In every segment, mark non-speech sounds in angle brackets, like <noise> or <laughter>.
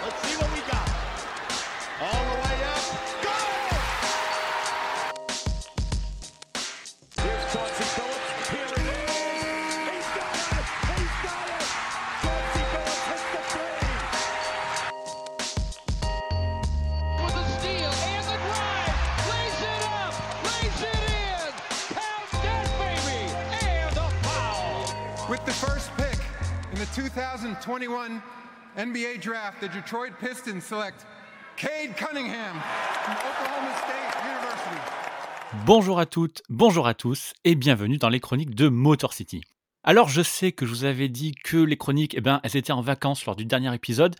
Let's see what Bonjour à toutes, bonjour à tous et bienvenue dans les chroniques de Motor City. Alors je sais que je vous avais dit que les chroniques, eh ben, elles étaient en vacances lors du dernier épisode,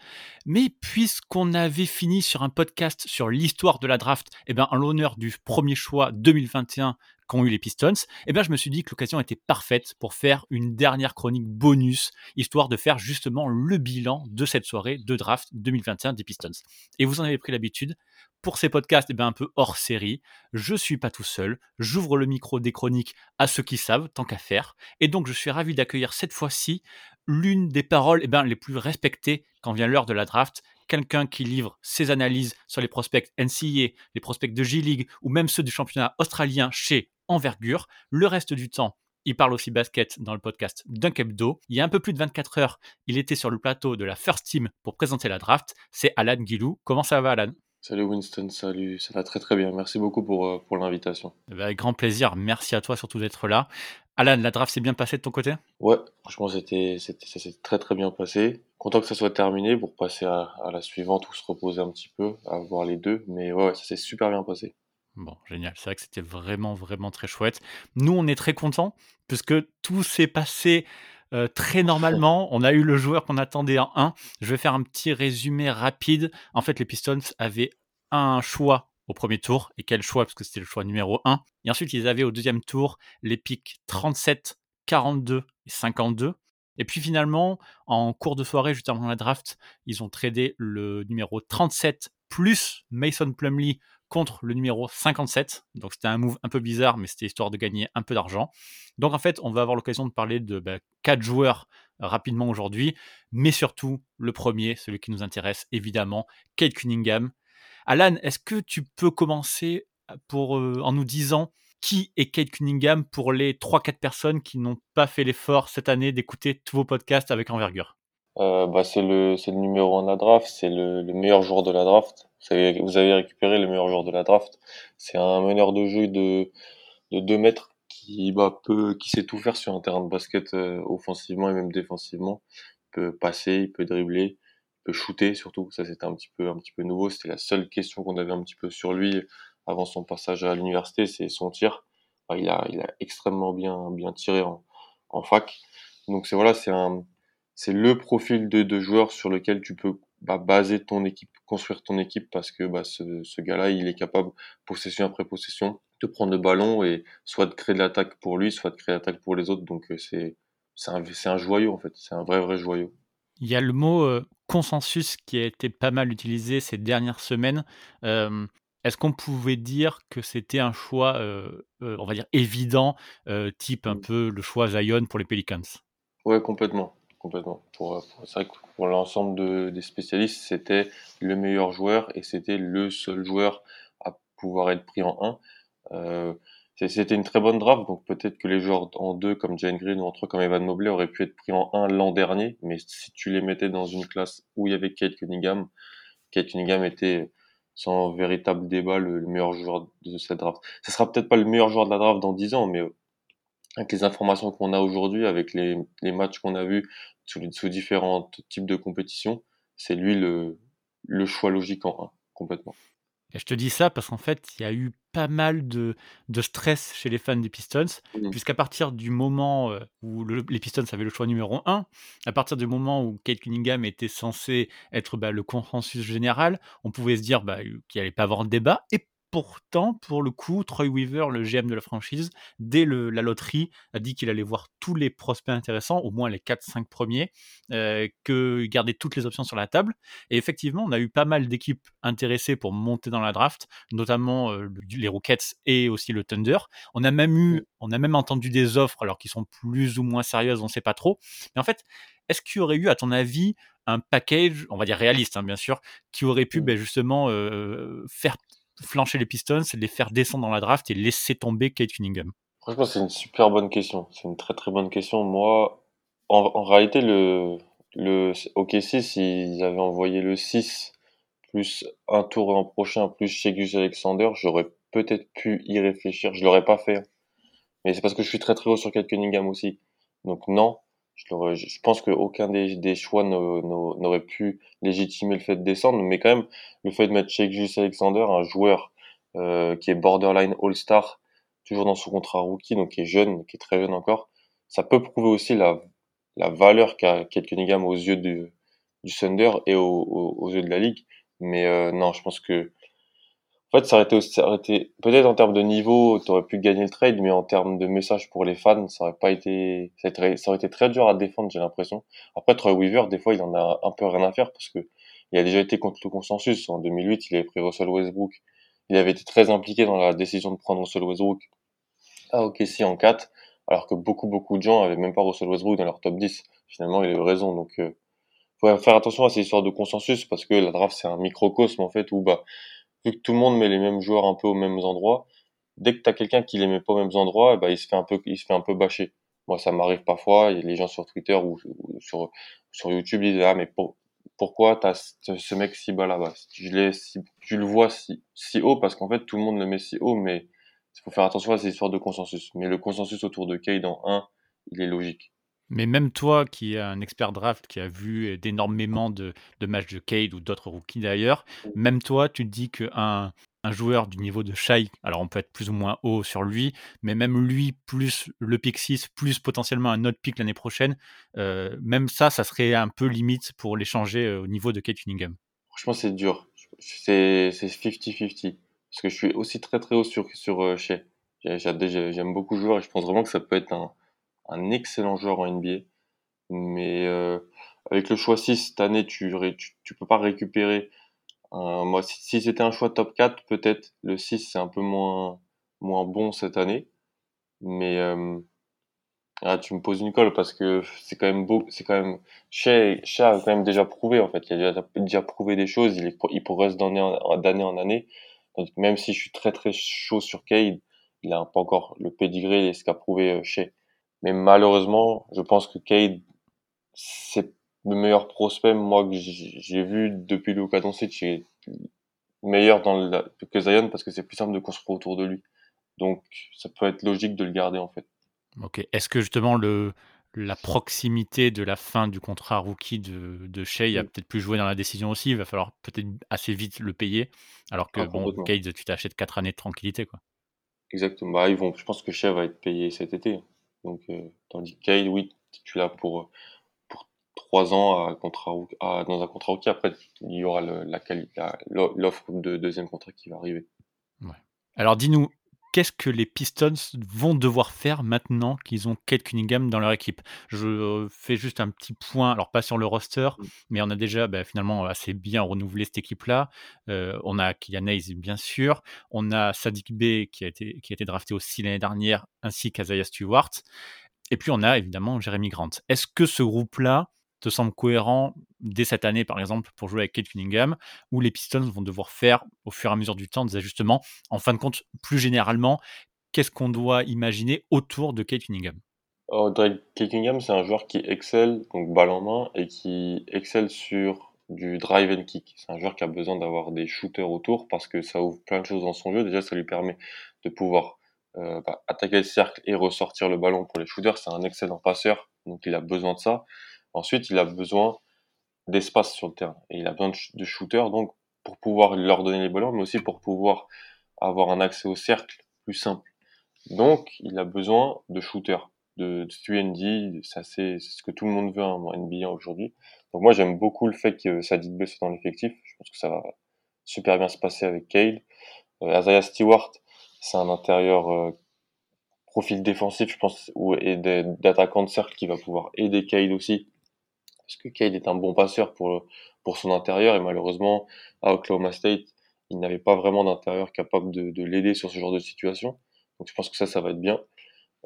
mais puisqu'on avait fini sur un podcast sur l'histoire de la draft, eh ben, en l'honneur du premier choix 2021 qu'ont eu les Pistons, eh ben, je me suis dit que l'occasion était parfaite pour faire une dernière chronique bonus, histoire de faire justement le bilan de cette soirée de draft 2021 des Pistons. Et vous en avez pris l'habitude, pour ces podcasts eh un peu hors série, je suis pas tout seul, j'ouvre le micro des chroniques à ceux qui savent, tant qu'à faire, et donc je suis ravi d'accueillir cette fois-ci l'une des paroles eh les plus respectées quand vient l'heure de la draft, quelqu'un qui livre ses analyses sur les prospects NCAA, les prospects de G-League ou même ceux du championnat australien chez Envergure. Le reste du temps, il parle aussi basket dans le podcast Dunk Hebdo. Il y a un peu plus de 24 heures, il était sur le plateau de la First Team pour présenter la draft. C'est Alan Guilou. Comment ça va, Alan? Salut Winston, salut, ça va très très bien. Merci beaucoup pour, euh, pour l'invitation. Avec grand plaisir. Merci à toi surtout d'être là. Alan, la draft s'est bien passée de ton côté? Ouais, franchement, c'était, c'était, ça s'est très très bien passé. Content que ça soit terminé pour passer à, à la suivante ou se reposer un petit peu, à voir les deux. Mais ouais, ça s'est super bien passé. Bon, génial. C'est vrai que c'était vraiment, vraiment très chouette. Nous, on est très contents puisque tout s'est passé euh, très normalement. On a eu le joueur qu'on attendait en 1. Je vais faire un petit résumé rapide. En fait, les Pistons avaient un choix au premier tour. Et quel choix? Parce que c'était le choix numéro 1. Et ensuite, ils avaient au deuxième tour les pics 37, 42 et 52. Et puis finalement, en cours de soirée, juste avant la draft, ils ont tradé le numéro 37 plus Mason Plumlee contre le numéro 57. Donc c'était un move un peu bizarre, mais c'était histoire de gagner un peu d'argent. Donc en fait, on va avoir l'occasion de parler de bah, quatre joueurs euh, rapidement aujourd'hui, mais surtout le premier, celui qui nous intéresse évidemment, Kate Cunningham. Alan, est-ce que tu peux commencer pour, euh, en nous disant qui est Kate Cunningham pour les 3-4 personnes qui n'ont pas fait l'effort cette année d'écouter tous vos podcasts avec envergure? Euh, bah, c'est le, le numéro 1 de la draft, c'est le, le meilleur joueur de la draft. Vous avez, vous avez récupéré le meilleur joueur de la draft. C'est un meneur de jeu de, de 2 mètres qui, bah, peut, qui sait tout faire sur un terrain de basket euh, offensivement et même défensivement. Il peut passer, il peut dribbler, il peut shooter surtout. Ça, c'était un petit peu, un petit peu nouveau. C'était la seule question qu'on avait un petit peu sur lui avant son passage à l'université, c'est son tir. Bah, il a, il a extrêmement bien, bien tiré en, en fac. Donc c'est voilà, c'est un, c'est le profil de, de joueur sur lequel tu peux bah, baser ton équipe, construire ton équipe parce que bah, ce, ce gars-là, il est capable, possession après possession, de prendre le ballon et soit de créer de l'attaque pour lui, soit de créer l'attaque pour les autres. Donc euh, c'est, un, un joyau en fait, c'est un vrai vrai joyau. Il y a le mot euh, consensus qui a été pas mal utilisé ces dernières semaines. Euh, Est-ce qu'on pouvait dire que c'était un choix, euh, on va dire, évident, type un Mm. peu le choix Zion pour les Pelicans? Ouais, complètement, Pour, l'ensemble de, des spécialistes, c'était le meilleur joueur et c'était le seul joueur à pouvoir être pris en 1. Euh, c'était une très bonne draft, donc peut-être que les joueurs en 2 comme Jane Green ou en 3 comme Evan Mobley auraient pu être pris en 1 l'an dernier, mais si tu les mettais dans une classe où il y avait Kate Cunningham, Kate Cunningham était sans véritable débat le, le meilleur joueur de cette draft. Ce sera peut-être pas le meilleur joueur de la draft dans 10 ans, mais avec les informations qu'on a aujourd'hui, avec les, les matchs qu'on a vus sous, différents types de compétitions, c'est lui le, le choix logique en 1, complètement. Et je te dis ça parce qu'en fait, il y a eu pas mal de, de stress chez les fans des Pistons, Mhm. puisqu'à partir du moment euh, où le- les Pistons avaient le choix numéro 1, à partir du moment où Kate Cunningham était censé être bah, le consensus général, on pouvait se dire bah, qu'il allait pas avoir de débat. Et pourtant, pour le coup, Troy Weaver, le GM de la franchise, dès le- la loterie, a dit qu'il allait voir tous les prospects intéressants, au moins les 4-5 premiers, euh, que garder toutes les options sur la table. Et effectivement, on a eu pas mal d'équipes intéressées pour monter dans la draft, notamment euh, le- les Rockets et aussi le Thunder. On a même eu, on a même entendu des offres, alors qui sont plus ou moins sérieuses, on ne sait pas trop. Mais en fait, est-ce qu'il y aurait eu, à ton avis, un package, on va dire réaliste, hein, bien sûr, qui aurait pu ben, justement euh, faire flancher les Pistons, les faire descendre dans la draft et laisser tomber Kate Cunningham Franchement, c'est une super bonne question. C'est une très très bonne question. Moi, en, réalité, le, le OKC, s'ils avaient envoyé le 6 plus un tour en prochain plus chez Alexander, j'aurais peut-être pu y réfléchir. Je l'aurais pas fait. Mais c'est parce que je suis très très haut sur Kate Cunningham aussi. Donc non, je, pense qu'aucun des, des choix n'aurait pu légitimer le fait de descendre. Mais quand même, le fait de mettre Gus Alexander, un joueur euh, qui est borderline All-Star, toujours dans son contrat rookie, donc qui est jeune, qui est très jeune encore, ça peut prouver aussi la, la valeur qu'a Kate Cunningham aux yeux du, du Thunder et aux, aux, aux yeux de la ligue. Mais euh, non, je pense que en fait, ça aurait été, ça aurait été peut-être en termes de niveau, tu aurais pu gagner le trade, mais en termes de message pour les fans, ça aurait pas été, ça aurait été, ça aurait été très dur à défendre, j'ai l'impression. Après, Troy Weaver, des fois, il en a un peu rien à faire parce que il a déjà été contre le consensus. En 2008, il avait pris Russell Westbrook. Il avait été très impliqué dans la décision de prendre Russell Westbrook à OKC en 4, alors que beaucoup, beaucoup de gens avaient même pas Russell Westbrook dans leur top 10. Finalement, il a eu raison. Donc, euh, faut faire attention à ces histoires de consensus parce que la draft, c'est un microcosme, en fait, où, bah, que tout le monde met les mêmes joueurs un peu aux mêmes endroits, dès que t'as quelqu'un qui les met pas aux mêmes endroits, ben, il se fait un peu, il se fait un peu bâcher. Moi, ça m'arrive parfois, les gens sur Twitter ou, sur, sur YouTube disent, ah, mais pour- pourquoi t'as ce, ce mec si bas là-bas? L'ai si, tu le vois si, si haut parce qu'en fait, tout le monde le met si haut, mais il faut faire attention à ces histoires de consensus. Mais le consensus autour de Cade en 1, il est logique. Mais même toi, qui est un expert draft, qui a vu d'énormément de, de matchs de Cade ou d'autres rookies d'ailleurs, même toi, tu te dis qu'un un joueur du niveau de Shai, alors on peut être plus ou moins haut sur lui, mais même lui, plus le pick 6, plus potentiellement un autre pick l'année prochaine, euh, même ça, ça serait un peu limite pour l'échanger euh, au niveau de Kate Cunningham. Franchement, c'est dur. C'est c'est 50-50. Parce que je suis aussi très très haut sur, sur euh, j'ai- J'aime beaucoup le joueur et je pense vraiment que ça peut être un, un excellent joueur en NBA. Mais euh, avec le choix 6 cette année, tu, tu peux pas récupérer. un- moi, si, c'était un choix top 4, peut-être le 6 c'est un peu moins, moins bon cette année. Mais euh, ah, tu me poses une colle parce que c'est quand même beau, c'est quand même Shea, Shea a quand même déjà prouvé en fait, il a déjà, prouvé des choses, il, est, il progresse d'année en, année. Même si je suis très très chaud sur Cade, il a pas encore le pédigré et ce qu'a prouvé euh, Shea. Mais malheureusement, je pense que Cade c'est le meilleur prospect moi que j'ai vu depuis Luka Doncic, est meilleur dans le, que Zion parce que c'est plus simple de construire autour de lui. Donc ça peut être logique de le garder en fait. Ok. Est-ce que justement le, la proximité de la fin du contrat rookie de, de Shea a Mm. peut-être pu jouer dans la décision aussi? Il va falloir peut-être assez vite le payer, alors que Ah, bon. Cade, tu t'achètes 4 années de tranquillité. Quoi. Exactement. Bah, ils vont, je pense que Shea va être payé cet été. Donc, euh, tandis que Cade, oui, tu l'as pour, pour trois ans à contrat, dans un contrat rookie. Après, il y aura l'offre de deuxième contrat qui va arriver. Alors dis-nous, qu'est-ce que les Pistons vont devoir faire maintenant qu'ils ont Kate Cunningham dans leur équipe? Je euh, fais juste un petit point, alors pas sur le roster, Mm. mais on a déjà bah, finalement assez bien renouvelé cette équipe-là. Euh, on a Kylian Hayes, bien sûr. On a Sadik Bey qui a été, qui a été drafté aussi l'année dernière, ainsi qu'Azaya Stewart. Et puis on a évidemment Jeremy Grant. Est-ce que ce groupe-là te semble cohérent dès cette année, par exemple, pour jouer avec Kate Cunningham, où les Pistons vont devoir faire, au fur et à mesure du temps, des ajustements En fin de compte, plus généralement, qu'est-ce qu'on doit imaginer autour de Kate Cunningham? Oh, Drake Cunningham, c'est un joueur qui excelle, donc balle en main, et qui excelle sur du drive and kick. C'est un joueur qui a besoin d'avoir des shooters autour parce que ça ouvre plein de choses dans son jeu. Déjà, ça lui permet de pouvoir euh, bah, attaquer le cercle et ressortir le ballon pour les shooters. C'est un excellent passeur, donc il a besoin de ça. Ensuite, il a besoin d'espace sur le terrain et il a besoin de, sh- de shooters, donc pour pouvoir leur donner les ballons, mais aussi pour pouvoir avoir un accès au cercle plus simple. Donc, il a besoin de shooters, de, de 3D, ça c'est ce que tout le monde veut en NBA aujourd'hui. Donc moi, j'aime beaucoup le fait que Sadid Bey soit dans l'effectif. Je pense que ça va super bien se passer avec Cade. Euh, Isaiah Stewart, c'est un intérieur euh, profil défensif, je pense, ou, et d'attaquant de cercle qui va pouvoir aider Cade aussi. Parce que Cade est un bon passeur pour, pour son intérieur et malheureusement, à Oklahoma State, il n'avait pas vraiment d'intérieur capable de, de l'aider sur ce genre de situation. Donc je pense que ça, ça va être bien.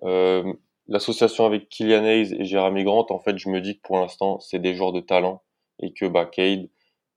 Euh, l'association avec Kylian Hayes et Jeremy Grant, en fait, je me dis que pour l'instant, c'est des joueurs de talent et que bah, Cade,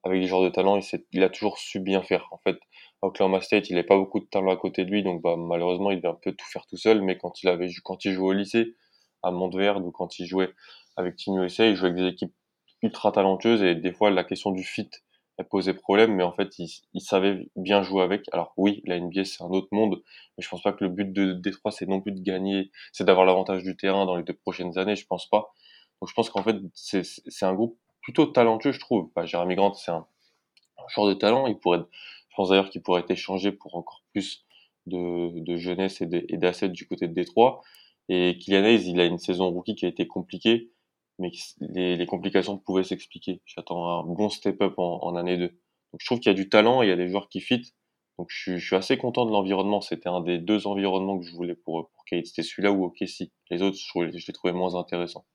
avec des joueurs de talent, il, il a toujours su bien faire. En fait, à Oklahoma State, il n'avait pas beaucoup de talent à côté de lui, donc bah, malheureusement, il devait un peu tout faire tout seul. Mais quand il avait, quand il jouait au lycée, à Montverde, ou quand il jouait avec Team USA, il jouait avec des équipes ultra talentueuses et des fois, la question du fit elle posait problème, mais en fait, il, il, savait bien jouer avec. Alors oui, la NBA, c'est un autre monde, mais je pense pas que le but de Détroit, c'est non plus de gagner, c'est d'avoir l'avantage du terrain dans les deux prochaines années, je pense pas. Donc je pense qu'en fait, c'est un groupe plutôt talentueux, je trouve. Bah, Jérémy Grant, c'est un, un joueur de talent, il pourrait, je pense d'ailleurs qu'il pourrait être échangé pour encore plus de, de jeunesse et d'assets du côté de Détroit. Et Kylian Hayes, il a une saison rookie qui a été compliquée mais les, les complications pouvaient s'expliquer. J'attends un bon step-up en, en, année 2. Donc je trouve qu'il y a du talent, il y a des joueurs qui fit. Donc je suis, je suis assez content de l'environnement. C'était un des deux environnements que je voulais pour, pour Kate. C'était celui-là ou OKC. Les autres, je, je les trouvais moins intéressants.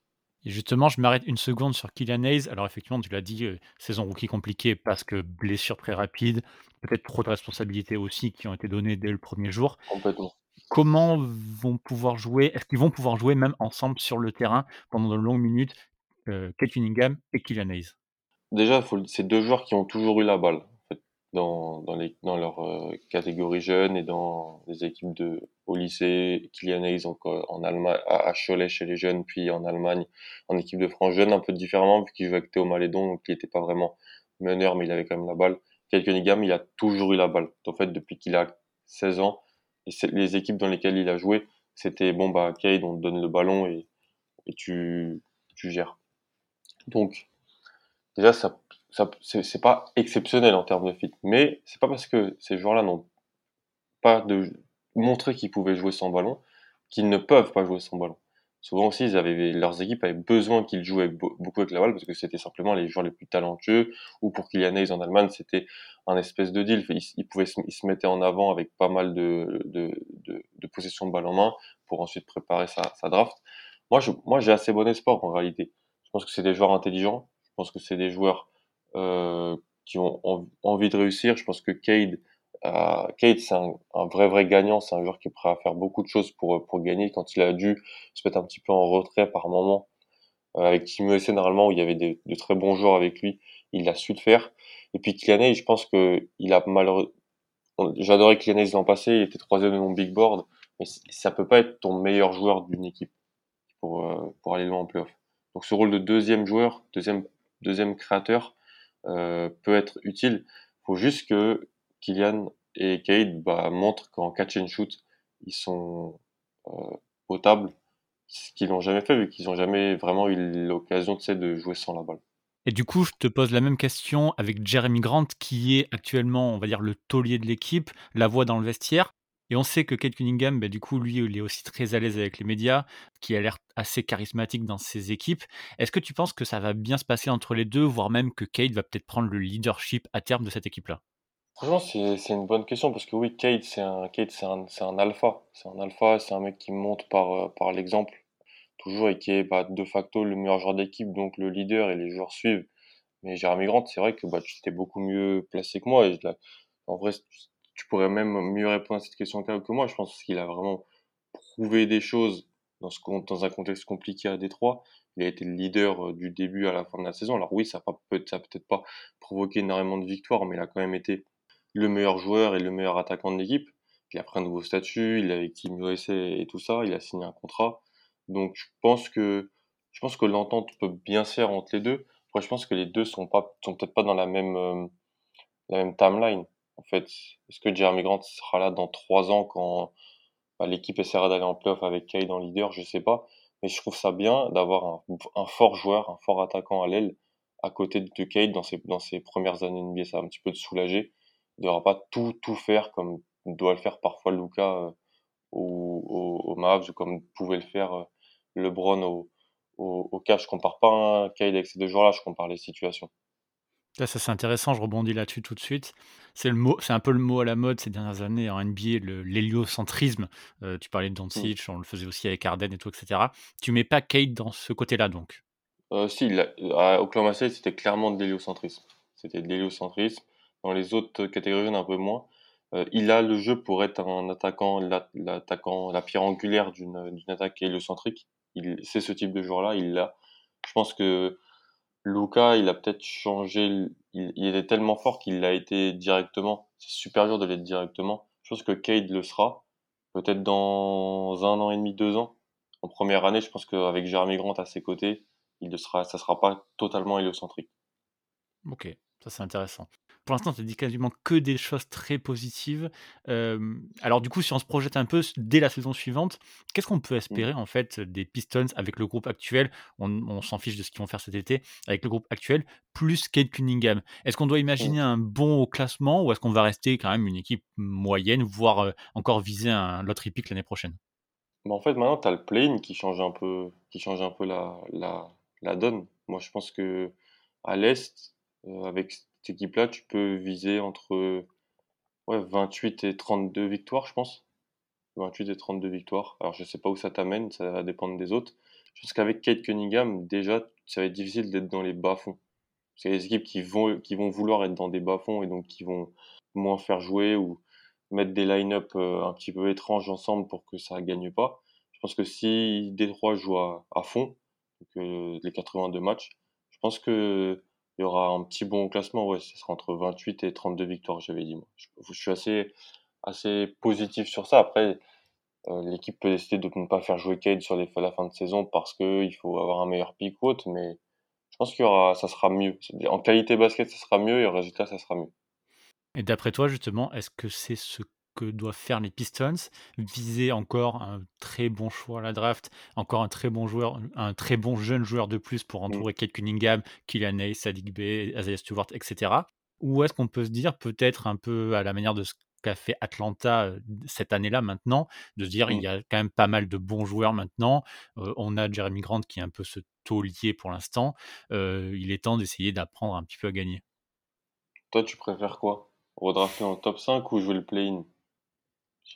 Et justement, je m'arrête une seconde sur Kylian Hayes. Alors effectivement, tu l'as dit, euh, saison rookie compliquée parce que blessure très rapide, peut-être trop de responsabilités aussi qui ont été données dès le premier jour. Complètement. Comment vont pouvoir jouer Est-ce qu'ils vont pouvoir jouer même ensemble sur le terrain pendant de longues minutes euh, Kate et Kylian Hayes? Déjà, c'est deux joueurs qui ont toujours eu la balle en fait, dans, dans, leur euh, catégorie jeune et dans les équipes de au lycée. Kylian Hayes en, en Allemagne, à Cholet chez les jeunes, puis en Allemagne en équipe de France jeune, un peu différemment vu qu'il jouait avec Théo Malédon, donc il n'était pas vraiment meneur, mais il avait quand même la balle. Kate Cunningham, il a toujours eu la balle. En fait, depuis qu'il a 16 ans, les équipes dans lesquelles il a joué, c'était bon bah Cade, on te donne le ballon et, tu, gères. Donc déjà ça c'est pas exceptionnel en termes de fit, mais c'est pas parce que ces joueurs-là n'ont pas de montré qu'ils pouvaient jouer sans ballon qu'ils ne peuvent pas jouer sans ballon. Souvent aussi, ils avaient, leurs équipes avaient besoin qu'ils jouent avec, beaucoup avec la balle parce que c'était simplement les joueurs les plus talentueux. Ou pour Kylian Hayes en Allemagne, c'était un espèce de deal. Ils, ils pouvaient, ils se mettaient en avant avec pas mal de, de, de, de possession de balle en main pour ensuite préparer sa, sa draft. Moi, je, moi, j'ai assez bon espoir en réalité. Je pense que c'est des joueurs intelligents. Je pense que c'est des joueurs euh, qui ont envie de réussir. Je pense que Cade euh, Kate, c'est un, un, vrai vrai gagnant, c'est un joueur qui est prêt à faire beaucoup de choses pour pour gagner. Quand il a dû se mettre un petit peu en retrait par moment, euh, avec Team USA normalement où il y avait des, de très bons joueurs avec lui, il a su le faire. Et puis Kylian je pense que il a malheureux. J'adorais Kylian l'an passé, il était troisième de mon big board, mais ça peut pas être ton meilleur joueur d'une équipe pour euh, pour aller loin en playoff. Donc ce rôle de deuxième joueur, deuxième deuxième créateur euh, peut être utile. Faut juste que Kylian et Cade bah, montrent qu'en catch and shoot, ils sont euh, potables, ce qu'ils n'ont jamais fait vu qu'ils n'ont jamais vraiment eu l'occasion de jouer sans la balle. Et du coup, je te pose la même question avec Jeremy Grant, qui est actuellement, on va dire, le taulier de l'équipe, la voix dans le vestiaire. Et on sait que Kate Cunningham, bah, du coup, lui, il est aussi très à l'aise avec les médias, qui a l'air assez charismatique dans ses équipes. Est-ce que tu penses que ça va bien se passer entre les deux, voire même que Kate va peut-être prendre le leadership à terme de cette équipe-là? Franchement, c'est une bonne question parce que oui, Kate, c'est un, Kate, c'est un, un alpha. C'est un alpha, c'est un mec qui monte par, euh, par l'exemple, toujours, et qui est bah, de facto le meilleur joueur d'équipe, donc le leader, et les joueurs suivent. Mais Jérémy Grant, c'est vrai que bah, tu étais beaucoup mieux placé que moi. Et là, en vrai, tu pourrais même mieux répondre à cette question que moi. Je pense qu'il a vraiment prouvé des choses dans, ce, dans un contexte compliqué à Détroit. Il a été le leader euh, du début à la fin de la saison. Alors oui, ça n'a peut, peut-être pas provoqué énormément de victoires, mais il a quand même été le meilleur joueur et le meilleur attaquant de l'équipe. Il a pris un nouveau statut, il est avec Team USA et tout ça, il a signé un contrat. Donc je pense que je pense que l'entente peut bien se faire entre les deux. Après, je pense que les deux sont pas sont peut-être pas dans la même euh, la même timeline. En fait, est-ce que Jeremy Grant sera là dans trois ans quand bah, l'équipe essaiera d'aller en playoff avec Kyle en leader? Je sais pas, mais je trouve ça bien d'avoir un, fort joueur, un fort attaquant à l'aile à côté de Kate dans ses dans ses premières années NBA. Ça va un petit peu de soulager ne devra pas tout, tout faire comme doit le faire parfois Luca euh, au, au, au, Mavs ou comme pouvait le faire euh, LeBron au, au, au cas. Je compare pas un Kyle avec ces deux joueurs-là, je compare les situations. Ça, ça c'est intéressant, je rebondis là-dessus tout de suite. C'est le mot, c'est un peu le mot à la mode ces dernières années en NBA, l'héliocentrisme. Euh, tu parlais de Doncic, mmh. on le faisait aussi avec Arden et tout, etc. Tu mets pas Kate dans ce côté-là donc? Euh, Si, là, à Oklahoma State, c'était clairement de l'héliocentrisme. C'était de l'héliocentrisme. Dans les autres catégories, un peu moins. Euh, il a le jeu pour être un attaquant, l'attaquant, la pierre angulaire d'une attaque héliocentrique. C'est ce type de joueur-là, il l'a. Je pense que Luca, il a peut-être changé, il, il est tellement fort qu'il l'a été directement. C'est super dur de l'être directement. Je pense que Cade le sera, peut-être dans un an et demi, deux ans. En première année, je pense qu'avec Jeremy Grant à ses côtés, il ne sera, ça sera pas totalement héliocentrique. Ok, ça c'est intéressant. Pour l'instant, tu as dit quasiment que des choses très positives. alors du coup, si on se projette un peu dès la saison suivante, qu'est-ce qu'on peut Mmh. espérer en fait des Pistons avec le groupe actuel? On, on s'en fiche de ce qu'ils vont faire cet été avec le groupe actuel plus Kate Cunningham. Est-ce qu'on doit Mmh. imaginer un bon au classement ou est-ce qu'on va rester quand même une équipe moyenne, voire euh, encore viser un lottery pick l'année prochaine? Mais en fait, maintenant, tu as le play-in qui change un peu, qui change un peu la, la, la donne. Moi, je pense que à l'Est, euh, avec cette équipe-là, tu peux viser entre ouais, 28 et 32 victoires, je pense. 28 et 32 victoires. Alors, je sais pas où ça t'amène, ça va dépendre des autres. Je pense qu'avec Kate Cunningham, déjà, ça va être difficile d'être dans les bas-fonds. C'est des équipes qui vont, qui vont vouloir être dans des bas-fonds et donc qui vont moins faire jouer ou mettre des line-up euh, un petit peu étranges ensemble pour que ça gagne pas. Je pense que si Détroit joue à, à fond, euh, les 82 matchs, je pense que il y aura un petit bon classement. Ouais, ce sera entre 28 et 32 victoires, j'avais dit. Moi. Je, suis assez, assez positif sur ça. Après, euh, l'équipe peut décider de ne pas faire jouer Cade sur les, la fin de saison parce qu'il faut avoir un meilleur pic ou autre, mais je pense qu'il y aura, ça sera mieux. En qualité basket, ça sera mieux et au résultat, ça sera mieux. Et d'après toi, justement, est-ce que c'est ce que doivent faire les Pistons Viser encore un très bon choix à la draft, encore un très bon joueur, un très bon jeune joueur de plus pour Mm. entourer Kate Cunningham, Killian Hayes, Sadiq Bey, Isaiah Stewart, etc. Ou est-ce qu'on peut se dire, peut-être un peu à la manière de ce qu'a fait Atlanta euh, cette année-là maintenant, de se dire il Mm. y a quand même pas mal de bons joueurs maintenant. Euh, on a Jeremy Grant qui est un peu ce taulier pour l'instant. Euh, il est temps d'essayer d'apprendre un petit peu à gagner. Toi, tu préfères quoi? Redrafter en top 5 ou jouer le play-in?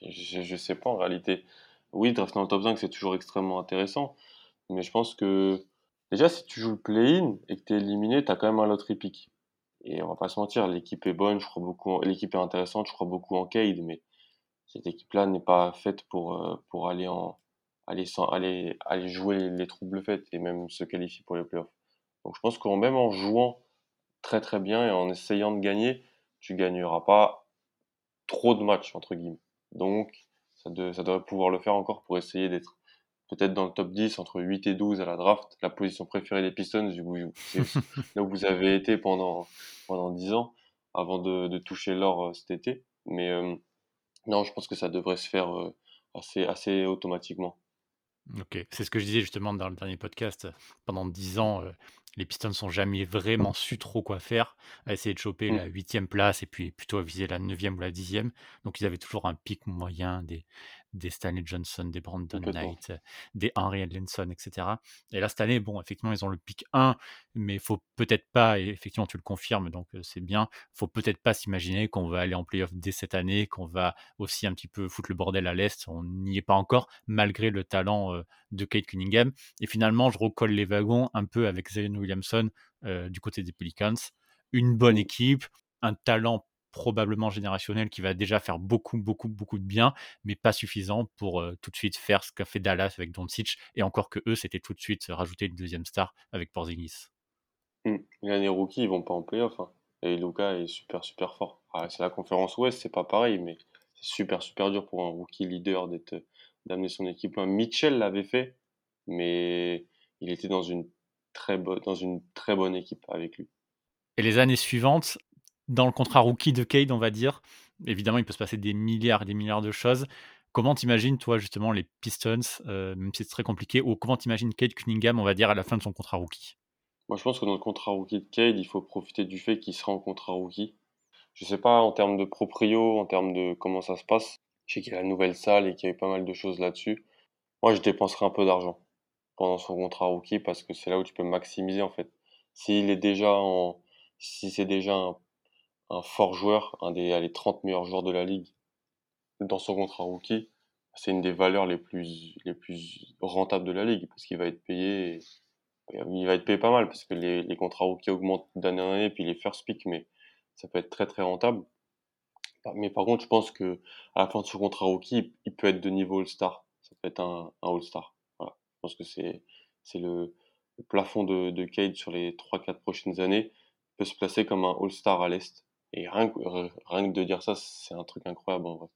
Je, je sais pas en réalité. Oui, drafter en top 5, c'est toujours extrêmement intéressant. Mais je pense que déjà, si tu joues le play-in et que tu es éliminé, tu as quand même un lottery pick. Et on va pas se mentir, l'équipe est bonne, je crois beaucoup, l'équipe est intéressante, je crois beaucoup en Cade, mais cette équipe-là n'est pas faite pour, euh, pour aller en, aller sans, aller, aller jouer les, les troubles faits et même se qualifier pour les playoffs. Donc je pense qu'en même en jouant très très bien et en essayant de gagner, tu gagneras pas trop de matchs entre guillemets. Donc ça, de, ça devrait pouvoir le faire encore pour essayer d'être peut-être dans le top 10 entre 8 et 12 à la draft, la position préférée des Pistons, <laughs> là où vous avez été pendant, pendant 10 ans avant de, de toucher l'or euh, cet été. Mais euh, non, je pense que ça devrait se faire euh, assez, assez automatiquement. Ok, c'est ce que je disais justement dans le dernier podcast. Pendant 10 ans, euh, les Pistons n'ont jamais vraiment su trop quoi faire, à essayer de choper Mm. la huitième place et puis plutôt à viser la neuvième ou la dixième. Donc ils avaient toujours un pic moyen des, des Stanley Johnson, des Brandon. Knight, euh, des Henry Edlinson, etc. Et là, cette année, bon, effectivement, ils ont le pic 1, mais faut peut-être pas, et effectivement, tu le confirmes, donc c'est bien, faut peut-être pas s'imaginer qu'on va aller en playoff dès cette année, qu'on va aussi un petit peu foutre le bordel à l'Est. On n'y est pas encore, malgré le talent de Kate Cunningham. Et finalement, je recolle les wagons un peu avec Zion Williamson euh, du côté des Pelicans. Une bonne Mm. équipe, un talent probablement générationnel qui va déjà faire beaucoup, beaucoup, beaucoup de bien, mais pas suffisant pour euh, tout de suite faire ce qu'a fait Dallas avec Doncic. Et encore que eux, c'était tout de suite rajouter une deuxième star avec Porzingis. Mm. L'année rookie, ils vont pas en playoff. Hein. Et Luka est super, super fort. Ah, c'est la conférence Ouest, c'est pas pareil, mais c'est super, super dur pour un rookie leader d'être, d'amener son équipe loin. Mitchell l'avait fait, mais il était dans une très dans une très bonne équipe avec lui. Et les années suivantes, dans le contrat rookie de Cade, on va dire, évidemment, il peut se passer des milliards et des milliards de choses. Comment t'imagines, toi, justement, les Pistons, euh, même si c'est très compliqué, ou comment t'imagines Cade Cunningham, on va dire, à la fin de son contrat rookie? Moi, je pense que dans le contrat rookie de Cade, il faut profiter du fait qu'il sera en contrat rookie. Je sais pas en termes de proprio, en termes de comment ça se passe. Je sais qu'il a la nouvelle salle et qu'il y a eu pas mal de choses là-dessus. Moi, je dépenserai un peu d'argent pendant son contrat rookie parce que c'est là où tu peux maximiser en fait. S'il est déjà en, si c'est déjà un, un fort joueur, un des allez, 30 meilleurs joueurs de la ligue dans son contrat rookie, c'est une des valeurs les plus, les plus rentables de la ligue parce qu'il va être payé, il va être payé pas mal parce que les, les contrats rookies augmentent d'année en année puis les first pick, mais ça peut être très très rentable. Mais par contre, je pense que à la fin de son contrat rookie, il peut être de niveau All-Star. Ça peut être un, All-Star. Je pense que c'est c'est le, le plafond de, de Cade sur les 3-4 prochaines années. Il peut se placer comme un All-Star à l'Est. Et rien que, rien que de dire ça, c'est un truc incroyable en vrai.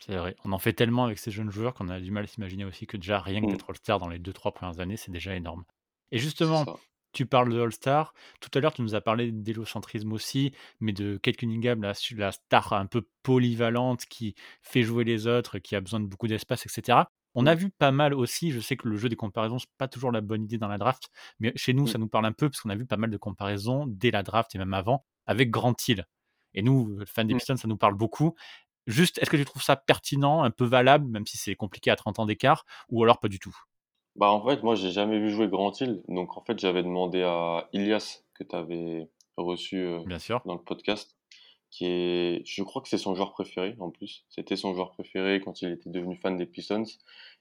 C'est vrai. On en fait tellement avec ces jeunes joueurs qu'on a du mal à s'imaginer aussi que déjà rien que Mm, d'être All-Star dans les 2-3 premières années, c'est déjà énorme. Et justement, tu parles de All-Star. Tout à l'heure, tu nous as parlé d'hélocentrisme aussi, mais de Kate Cunningham, la, la star un peu polyvalente qui fait jouer les autres, qui a besoin de beaucoup d'espace, etc. On a Mm, vu pas mal aussi, je sais que le jeu des comparaisons, c'est pas toujours la bonne idée dans la draft, mais chez nous, mm, ça nous parle un peu parce qu'on a vu pas mal de comparaisons dès la draft et même avant avec Grant Hill. Et nous, euh, fans des mm. Pistons, ça nous parle beaucoup. Juste, est-ce que tu trouves ça pertinent, un peu valable, même si c'est compliqué à 30 ans d'écart, ou alors pas du tout? Bah en fait, moi j'ai jamais vu jouer Grand Hill, donc en fait j'avais demandé à Ilias que tu avais reçu euh, Bien sûr. dans le podcast, qui est, je crois que c'est son joueur préféré en plus. C'était son joueur préféré quand il était devenu fan des Pistons.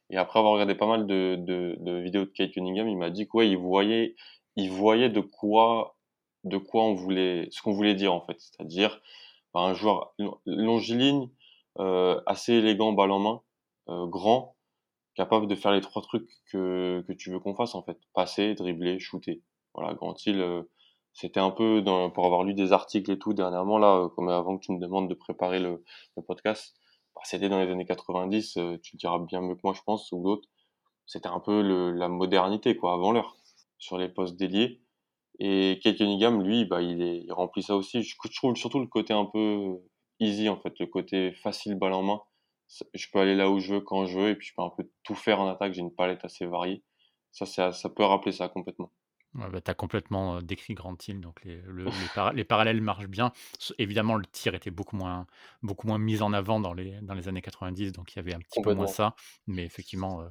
Et après avoir regardé pas mal de, de, de vidéos de Kate Cunningham, il m'a dit quoi, il voyait, il voyait de quoi, de quoi on voulait, ce qu'on voulait dire en fait, c'est-à-dire bah, un joueur long- longiligne, euh, assez élégant, balle en main, euh, grand capable de faire les trois trucs que, que tu veux qu'on fasse en fait. Passer, dribbler, shooter. Voilà, Grant Hill, euh, c'était un peu pour avoir lu des articles et tout dernièrement là, euh, comme avant que tu me demandes de préparer le, le podcast, bah, c'était dans les années 90, euh, tu le diras bien mieux que moi je pense, ou d'autres. C'était un peu le, la modernité quoi, avant l'heure, sur les postes déliés. Et Kate Cunningham, lui, bah, il, est, il remplit ça aussi. Je, je trouve surtout le côté un peu easy, en fait, le côté facile balle en main. Je peux aller là où je veux, quand je veux, et puis je peux un peu tout faire en attaque. J'ai une palette assez variée. Ça, ça peut rappeler ça complètement. Ouais, bah, tu as complètement euh, décrit Grant Hill, donc les, le- les, para- les parallèles marchent bien. Évidemment, le tir était beaucoup moins, beaucoup moins mis en avant dans les, dans les années 90, donc il y avait un petit peu moins ça. Mais effectivement, euh,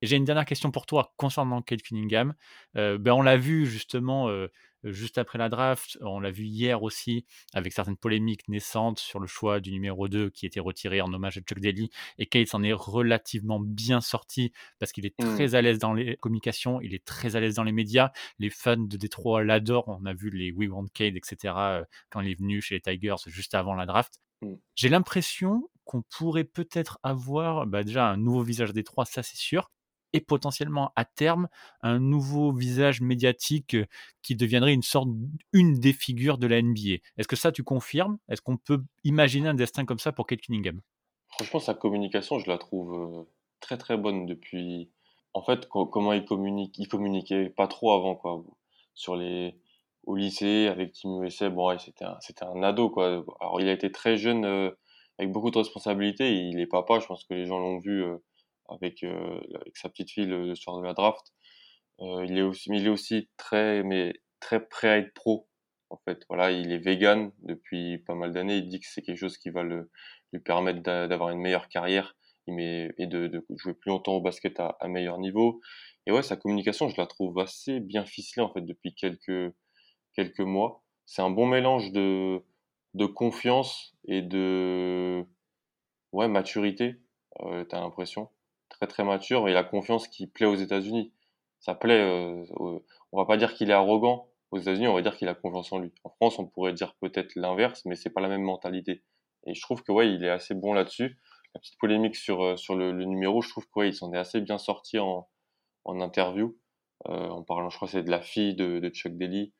Et j'ai une dernière question pour toi concernant Kate Cunningham. Euh, ben, on l'a vu justement euh, juste après la draft, on l'a vu hier aussi avec certaines polémiques naissantes sur le choix du numéro 2 qui était retiré en hommage à Chuck Daly. Et Kate s'en est relativement bien sorti parce qu'il est Hmm. très à l'aise dans les communications, il est très à l'aise dans les médias. Les fans de Détroit l'adorent. On a vu les We Want Cade, etc. euh, quand il est venu chez les Tigers juste avant la draft. Mm. J'ai l'impression qu'on pourrait peut-être avoir bah, déjà un nouveau visage des trois, ça c'est sûr, et potentiellement à terme un nouveau visage médiatique qui deviendrait une sorte, une des figures de la NBA. Est-ce que ça tu confirmes? Est-ce qu'on peut imaginer un destin comme ça pour Kate Cunningham? Franchement, sa communication, je la trouve très très bonne depuis. En fait, co- comment il communique, il communiquait pas trop avant, quoi. Sur les, au lycée, avec Team USA, bon, c'était un, c'était un ado, quoi. Alors, il a été très jeune, avec beaucoup de responsabilités. Il est papa, je pense que les gens l'ont vu avec, euh, avec sa petite fille le, soir de la draft. Euh, il est aussi, il est aussi très, mais très prêt à être pro. En fait, voilà, il est vegan depuis pas mal d'années. Il dit que c'est quelque chose qui va le, lui permettre d'a- d'avoir une meilleure carrière il met- et de, de jouer plus longtemps au basket à, à meilleur niveau. Et ouais, sa communication, je la trouve assez bien ficelée en fait depuis quelques quelques mois. C'est un bon mélange de de confiance et de ouais maturité. Euh, t'as l'impression très très mature et la confiance qui plaît aux États-Unis. Ça plaît. euh, au- on va pas dire qu'il est arrogant aux États-Unis, on va dire qu'il a confiance en lui. En France, on pourrait dire peut-être l'inverse, mais c'est pas la même mentalité. Et je trouve que ouais, il est assez bon là-dessus. La petite polémique sur euh, sur le, le numéro, je trouve que ouais, il s'en est assez bien sorti en en interview, euh, en parlant, je crois, c'est de la fille de, de Chuck Daly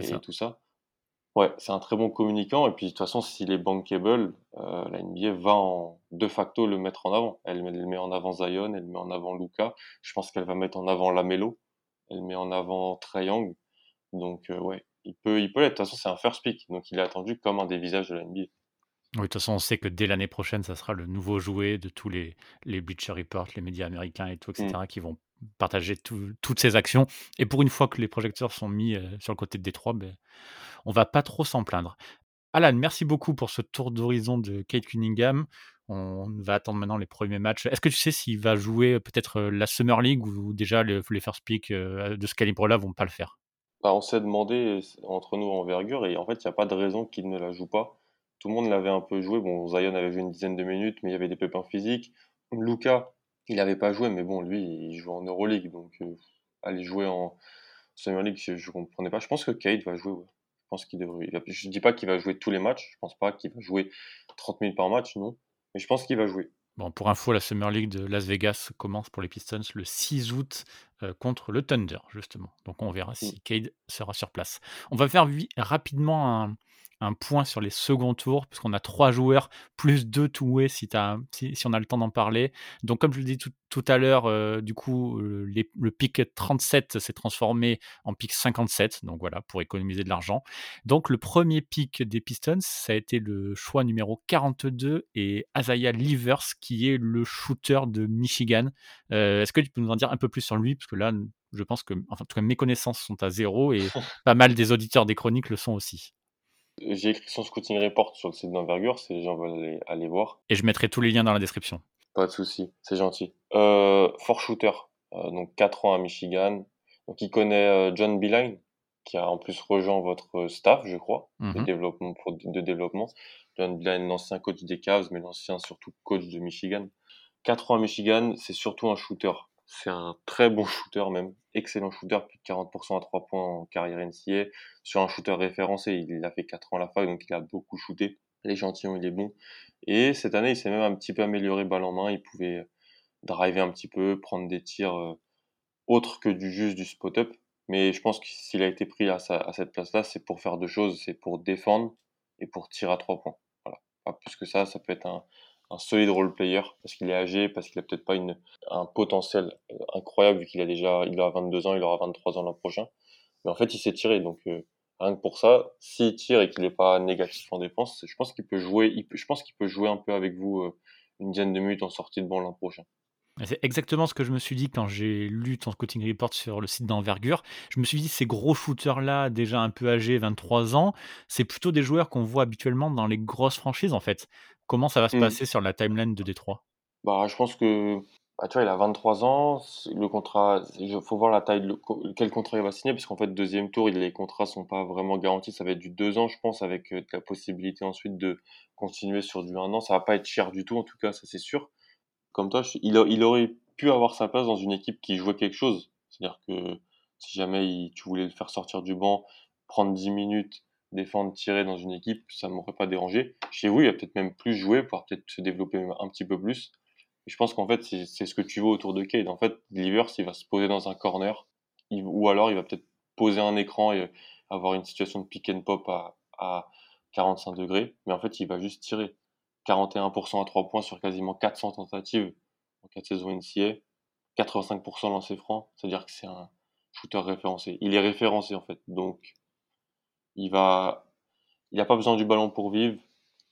et ça. tout ça. Ouais, c'est un très bon communicant. Et puis, de toute façon, s'il est bankable, euh, la NBA va en, de facto le mettre en avant. Elle, met- elle met en avant Zion, elle met en avant Luca. Je pense qu'elle va mettre en avant Lamelo. Elle met en avant Young. Donc, euh, ouais, il peut, il peut l'être. De toute façon, c'est un first pick. Donc, il est attendu comme un des visages de la NBA. Oui, de toute façon, on sait que dès l'année prochaine, ça sera le nouveau jouet de tous les, les Bleacher Report, les médias américains et tout, etc., qui vont partager tout- toutes ces actions. Et pour une fois que les projecteurs sont mis euh, sur le côté de Détroit, ben, on va pas trop s'en plaindre. Alan, merci beaucoup pour ce tour d'horizon de Kate Cunningham. On va attendre maintenant les premiers matchs. Est-ce que tu sais s'il va jouer euh, peut-être euh, la Summer League ou déjà le- les first pick de ce calibre-là vont pas le faire? Bah, on s'est demandé entre nous envergure et en fait, il n'y a pas de raison qu'il ne la joue pas. Tout le monde l'avait un peu joué. Bon, Zion avait joué une dizaine de minutes, mais il y avait des pépins physiques. Luca, il n'avait pas joué, mais bon, lui, il joue en Euroleague, donc euh, aller jouer en Summer League, je, je comprenais pas. Je pense que Kate va jouer. Ouais. pense qu'il devrait. il va- Je dis pas qu'il va jouer tous les matchs. Je pense pas qu'il va jouer 30 minutes par match, non. Mais je pense qu'il va jouer. Bon, pour info, la Summer League de Las Vegas commence pour les Pistons le 6 août euh, contre le Thunder, justement. Donc on verra si Cade sera sur place. On va faire rapidement un, un point sur les seconds tours, puisqu'on a trois joueurs, plus deux two-way si, t'as- si, si on a le temps d'en parler. Donc comme je le dis tout, tout à l'heure, euh, du coup, euh, les- le pic 37 s'est transformé en pic 57, donc voilà, pour économiser de l'argent. Donc le premier pic des Pistons, ça a été le choix numéro 42 et Isaiah Livers, qui est le shooter de Michigan. Euh, Est-ce que tu peux nous en dire un peu plus sur lui? Parce que là, je pense que, enfin, en tout cas, mes connaissances sont à zéro et <laughs> pas mal des auditeurs des chroniques le sont aussi. J'ai écrit son scouting report sur le site d'envergure, si les gens veulent aller, aller voir. Et je mettrai tous les liens dans la description. Pas de souci, c'est gentil. Euh, fort shooter, euh, donc 4 ans à Michigan. Donc il connaît euh, John Beeline, qui a en plus rejoint votre staff, je crois, de Mhm. développement. De développement. John Beeline, l'ancien coach des Cavs, mais l'ancien surtout coach de Michigan. 4 ans à Michigan, c'est surtout un shooter. C'est un très bon shooter même, excellent shooter, plus de 40% à 3 points en carrière NCA. Sur un shooter référencé, il a fait 4 ans à la fac, donc il a beaucoup shooté. L'échantillon, il est bon. Et cette année, il s'est même un petit peu amélioré balle en main. Il pouvait driver un petit peu, prendre des tirs euh, autres que du juste du spot-up. Mais je pense que s'il a été pris à, à cette place-là, c'est pour faire deux choses. C'est pour défendre et pour tirer à trois points. Voilà. Pas plus que ça, ça peut être un, un solide role player parce qu'il est âgé, parce qu'il a peut-être pas un potentiel incroyable vu qu'il a déjà il a 22 ans, il aura 23 ans l'an prochain. Mais en fait, il s'est tiré. Donc, euh, rien que pour ça, s'il tire et qu'il n'est pas négatif en défense, je pense qu'il peut jouer, je peut jouer un peu avec vous euh, une dizaine de minutes en sortie de banc l'an prochain. C'est exactement ce que je me suis dit quand j'ai lu ton scouting report sur le site d'envergure. Je me suis dit, ces gros shooters-là, déjà un peu âgés, 23 ans, c'est plutôt des joueurs qu'on voit habituellement dans les grosses franchises, en fait. Comment ça va se Mm. passer sur la timeline de Détroit? Bah, je pense que, bah, tu vois, il a 23 ans. Le contrat, il faut voir la taille, le quel contrat il va signer, parce qu'en fait, deuxième tour, les contrats sont pas vraiment garantis. Ça va être du deux ans, je pense, avec euh, la possibilité ensuite de continuer sur du un an. Ça va pas être cher du tout, en tout cas, ça c'est sûr. Comme toi, je- il, a- il aurait pu avoir sa place dans une équipe qui jouait quelque chose. C'est-à-dire que si jamais il- tu voulais le faire sortir du banc, prendre 10 minutes, défendre, tirer dans une équipe, ça m'aurait pas dérangé. Chez vous, il va peut-être même plus jouer, pouvoir peut-être se développer un petit peu plus. Je pense qu'en fait, c'est ce que tu veux autour de Cade. En fait, Livers, il va se poser dans un corner, ou alors il va peut-être poser un écran et avoir une situation de pick and pop à, à 45 degrés, mais en fait, il va juste tirer. 41% à 3 points sur quasiment 400 tentatives en 4 saisons NCA, 85% lancé franc, c'est-à-dire que c'est un shooter référencé. Il est référencé en fait, donc il va, il n'a pas besoin du ballon pour vivre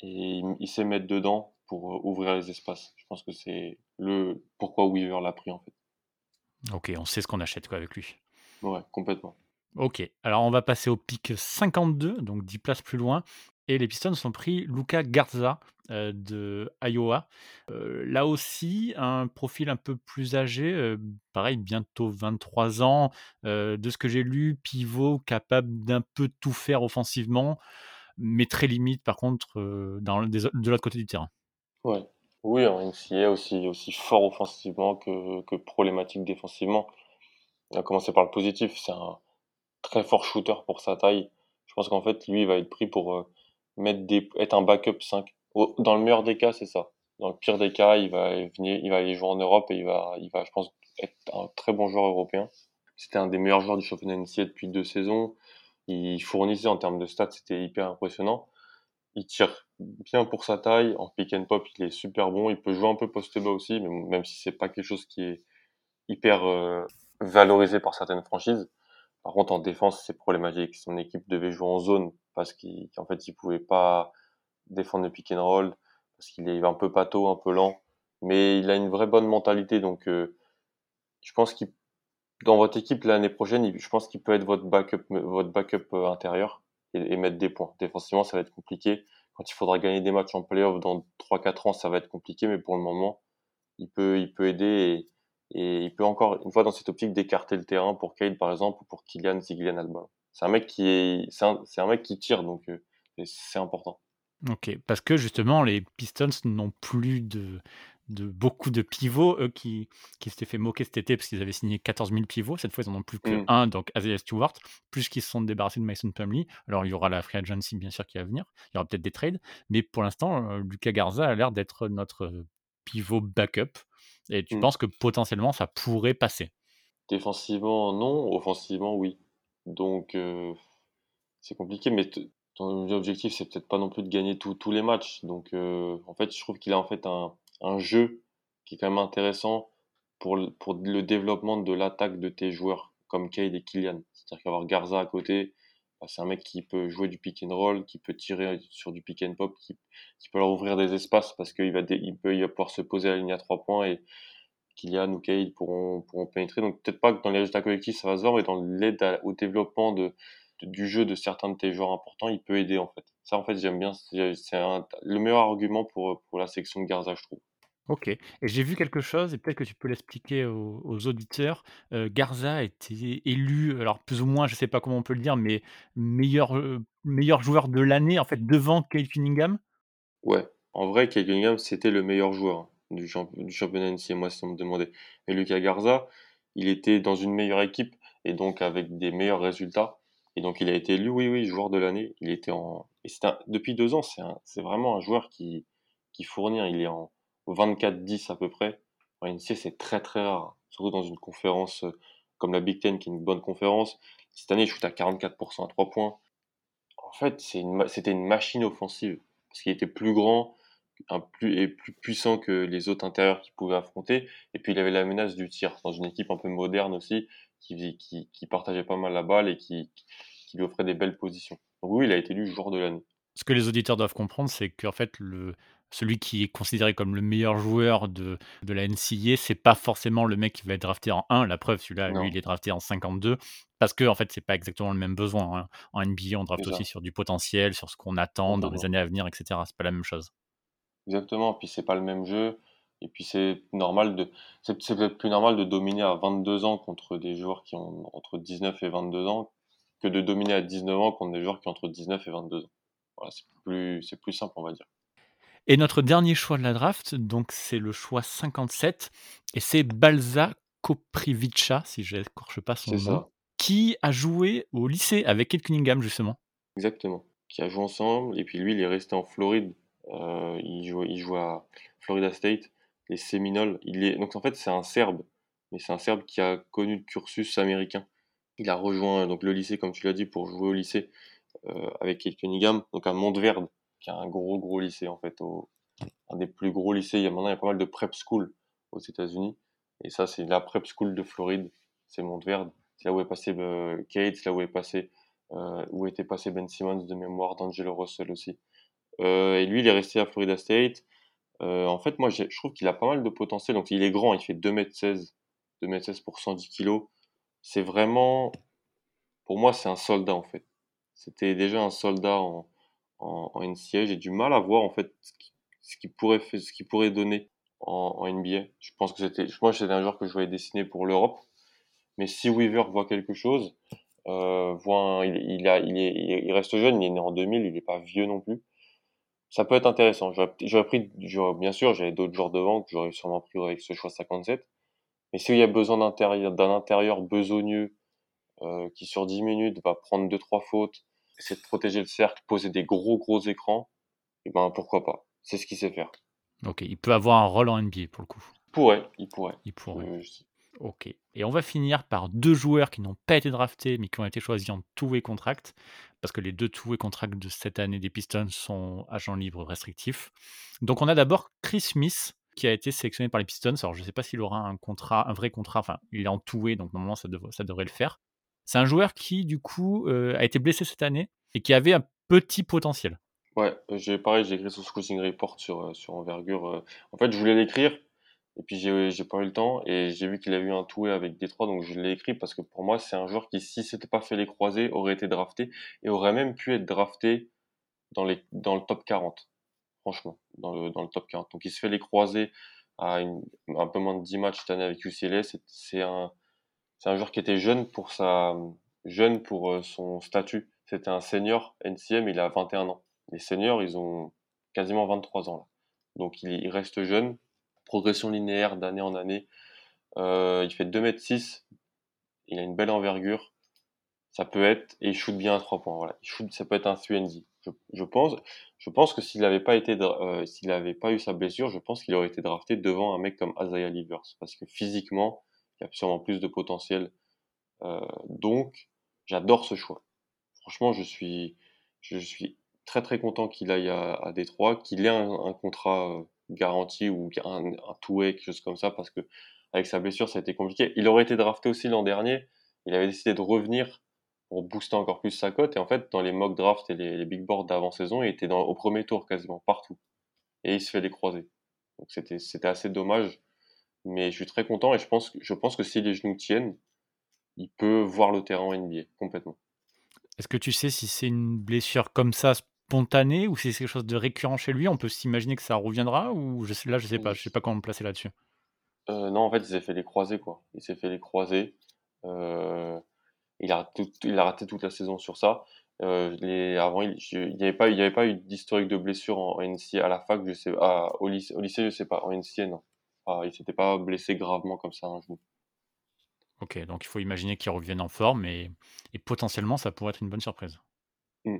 et il, il sait mettre dedans pour euh, ouvrir les espaces. Je pense que c'est le pourquoi Weaver l'a pris en fait. Ok, on sait ce qu'on achète quoi avec lui. Ouais, complètement. Ok, alors on va passer au pic 52, donc 10 places plus loin. Et les Pistons ont pris Luca Garza euh, de Iowa. Euh, là aussi, un profil un peu plus âgé, euh, pareil, bientôt 23 ans. De ce que j'ai lu, pivot capable d'un peu tout faire offensivement, mais très limite par contre dans, de l'autre côté du terrain. Ouais. Oui, en NCA aussi, aussi fort offensivement que, que problématique défensivement. On a commencé par le positif, c'est un très fort shooter pour sa taille. Je pense qu'en fait, lui, il va être pris pour mettre des, être un backup 5. Au- Dans le meilleur des cas, c'est ça. Dans le pire des cas, il va venir, il va aller jouer en Europe et il va, il va, je pense, être un très bon joueur européen. C'était un des meilleurs joueurs du championnat NCA depuis deux saisons. Il fournissait en termes de stats, c'était hyper impressionnant. Il tire bien pour sa taille. En pick and pop, il est super bon. Il peut jouer un peu post bas aussi, mais même si c'est pas quelque chose qui est hyper euh, valorisé par certaines franchises. Par contre, en défense, c'est problématique. Son équipe devait jouer en zone parce qu'en fait, il pouvait pas défendre le pick and roll parce qu'il est un peu pâteau, un peu lent. Mais il a une vraie bonne mentalité. Donc, euh, je pense qu'il, dans votre équipe l'année prochaine, je pense qu'il peut être votre backup, votre backup euh, intérieur et, et mettre des points. Défensivement, ça va être compliqué. Quand il faudra gagner des matchs en playoff dans 3-4 ans, ça va être compliqué. Mais pour le moment, il peut aider et, il peut encore, une fois dans cette optique, d'écarter le terrain pour Cade, par exemple, ou pour Kylian si Kylian a le ballon. C'est un mec qui est, c'est un, mec qui tire, donc euh, c'est important. Ok, parce que justement, les Pistons n'ont plus de, de beaucoup de pivots, eux qui, qui s'étaient fait moquer cet été parce qu'ils avaient signé 14 000 pivots. Cette fois, ils n'en ont plus que Mm. un, donc Isaiah Stewart, plus qu'ils se sont débarrassés de Mason Plumlee. Alors, il y aura la free agency, bien sûr, qui va venir. Il y aura peut-être des trades. Mais pour l'instant, euh, Lucas Garza a l'air d'être notre pivot backup. Et tu Mm. penses que potentiellement, ça pourrait passer? Défensivement, non. Offensivement, oui. Donc, euh, c'est compliqué, mais ton objectif, c'est peut-être pas non plus de gagner tous les matchs. Donc, euh, en fait, je trouve qu'il a en fait un, un jeu qui est quand même intéressant pour le, pour le développement de l'attaque de tes joueurs, comme Cade et Kylian. C'est-à-dire qu'avoir Garza à côté, c'est un mec qui peut jouer du pick and roll, qui peut tirer sur du pick and pop, qui, peut leur ouvrir des espaces parce qu'il va, il peut, pouvoir se poser à la ligne à trois points et Kylian ou Cade pourront, pourront pénétrer. Donc peut-être pas que dans les résultats collectifs ça va se voir, mais dans l'aide au développement de, du jeu de certains de tes joueurs importants, il peut aider en fait. Ça en fait j'aime bien, c'est le meilleur argument pour, pour la section de Garza je trouve. Ok. Et j'ai vu quelque chose, et peut-être que tu peux l'expliquer aux, auditeurs. Garza a été élu, alors plus ou moins, je sais pas comment on peut le dire, mais meilleur, meilleur joueur de l'année, en fait, devant Kate Cunningham? Ouais, en vrai Cade Cunningham c'était le meilleur joueur du, champ- du championnat NCAA, si on me demandait. Mais Lucas Garza, il était dans une meilleure équipe et donc avec des meilleurs résultats. Et donc il a été élu, oui, oui, joueur de l'année. Il était en. Et depuis deux ans, c'est vraiment un joueur qui, qui fournit. hein. Il est en 24-10 à peu près. En NCAA, c'est très très rare. Surtout dans une conférence euh, comme la Big Ten, qui est une bonne conférence. Cette année, il shoot à 44% à 3 points. En fait, c'était une machine offensive. Parce qu'il était plus grand plus, et plus puissant que les autres intérieurs qu'il pouvait affronter. Et puis il avait la menace du tir dans une équipe un peu moderne aussi, qui partageait pas mal la balle et qui, qui lui offrait des belles positions. Donc oui, il a été élu joueur de l'année. Ce que les auditeurs doivent comprendre, c'est qu'en fait, le, celui qui est considéré comme le meilleur joueur de, de la NCAA, c'est pas forcément le mec qui va être drafté en 1. La preuve, celui-là, lui, il est drafté en 52. Parce que, en fait, c'est pas exactement le même besoin. hein. En NBA, on draft aussi sur du potentiel, sur ce qu'on attend dans les années à venir, etc. C'est pas la même chose. Exactement. Puis c'est pas le même jeu. Et puis c'est normal de, c'est c'est peut-être plus normal de dominer à 22 ans contre des joueurs qui ont entre 19 et 22 ans que de dominer à 19 ans contre des joueurs qui ont entre 19 et 22 ans. Voilà, c'est plus, c'est plus simple, on va dire. Et notre dernier choix de la draft, donc c'est le choix 57, et c'est Balza Koprivica, si je n'écorche pas son nom, ça. qui a joué au lycée avec Kate Cunningham, justement. Exactement. Qui a joué ensemble. Et puis lui, il est resté en Floride. Euh, il joue, il joue à Florida State, les Seminoles. Il est, donc en fait, c'est un Serbe. Mais c'est un Serbe qui a connu le cursus américain. Il a rejoint donc le lycée, comme tu l'as dit, pour jouer au lycée euh, avec Kate Cunningham, donc à Montverde, qui a un gros gros lycée en fait, au, un des plus gros lycées. Il y a maintenant il y a pas mal de prep school aux États-Unis, et ça c'est la prep school de Floride, c'est Montverde. C'est là où est passé euh, Kate, c'est là où est passé euh, où était passé Ben Simmons de mémoire, d'Angelo Russell aussi. Euh, et lui, il est resté à Florida State. Euh, en fait, moi, je trouve qu'il a pas mal de potentiel. Donc, il est grand, il fait 2m16, 2m16 pour 110 kg. C'est vraiment, pour moi, c'est un soldat en fait. C'était déjà un soldat en, en, en NCAA. J'ai du mal à voir en fait ce qui, ce qui pourrait, pourrait donner en, en NBA. Je pense que c'était, moi, c'était un joueur que je voyais dessiner pour l'Europe. Mais si Weaver voit quelque chose, euh, voit il, il, a, il, est, il reste jeune, il est né en 2000, il n'est pas vieux non plus. Ça peut être intéressant. J'aurais pris, bien sûr, j'avais d'autres joueurs devant que j'aurais sûrement pris avec ce choix 57. Mais s'il y a besoin d'un intérieur besogneux, euh, qui sur 10 minutes va prendre deux trois fautes, essayer de protéger le cercle, poser des gros gros écrans, et ben pourquoi pas. C'est ce qu'il sait faire. Ok, il peut avoir un rôle en NBA pour le coup. Il pourrait, il pourrait. Il pourrait. Euh, je- Ok. Et on va finir par deux joueurs qui n'ont pas été draftés, mais qui ont été choisis en two-way contract, parce que les deux two-way contracts de cette année des Pistons sont agents libres restrictifs. Donc on a d'abord Chris Smith, qui a été sélectionné par les Pistons. Alors je ne sais pas s'il aura un contrat, un vrai contrat. Enfin, il est en two-way, donc normalement ça devrait le faire. C'est un joueur qui, du coup, euh, a été blessé cette année et qui avait un petit potentiel. Ouais, j'ai pareil, j'ai écrit sur Scouting Report sur, euh, sur envergure. euh. En fait, je voulais l'écrire, et puis j'ai pas eu le temps, et j'ai vu qu'il a eu un toué avec Détroit, donc je l'ai écrit parce que pour moi, c'est un joueur qui, si s'était pas fait les croisés, aurait été drafté, et aurait même pu être drafté dans, les, dans le top 40, franchement, dans le, dans le top 40. Donc il se fait les croisés à un peu moins de 10 matchs cette année avec UCLA. C'est un, c'est un joueur qui était jeune pour sa, jeune pour euh, son statut. C'était un senior NCM, il a 21 ans. Les seniors, ils ont quasiment 23 ans. Donc il, reste jeune progression linéaire d'année en année. Euh, il fait 2m6, il a une belle envergure. Ça peut être, et il shoot bien à 3 points. Voilà. Il shoot, ça peut être un 3 je, je, pense, je pense que s'il n'avait pas été, euh, s'il n'avait pas eu sa blessure, je pense qu'il aurait été drafté devant un mec comme Isaiah Livers. Parce que physiquement, il a sûrement plus de potentiel. Euh, donc, j'adore ce choix. Franchement, je suis, je suis très très content qu'il aille à, à Détroit, qu'il ait un, un contrat euh, garanti ou un, un two-way, quelque chose comme ça, parce que avec sa blessure, ça a été compliqué. Il aurait été drafté aussi l'an dernier. Il avait décidé de revenir pour booster encore plus sa cote. Et en fait, dans les mock drafts et les, les big boards d'avant-saison, il était dans, au premier tour quasiment partout. Et il se fait les croiser. Donc c'était assez dommage. Mais je suis très content et je pense, je pense que si les genoux tiennent, il peut voir le terrain en NBA complètement. Est-ce que tu sais si c'est une blessure comme ça spontanée ou si c'est quelque chose de récurrent chez lui? On peut s'imaginer que ça reviendra ou je sais, là je sais pas, je sais pas comment me placer là-dessus. Euh, non, en fait, il s'est fait les croiser quoi. Il s'est fait les croiser. Euh, il a, tout, il a raté toute la saison sur ça. Euh, les, avant, il n'y avait pas, il y avait pas eu d'historique de blessure en, en NCA à la fac, je sais, au lycée, au lycée, je sais pas, en NCA non. Ah, il s'était pas blessé gravement comme ça un genou. Ok, donc il faut imaginer qu'il revienne en forme et, et, potentiellement ça pourrait être une bonne surprise. Mm.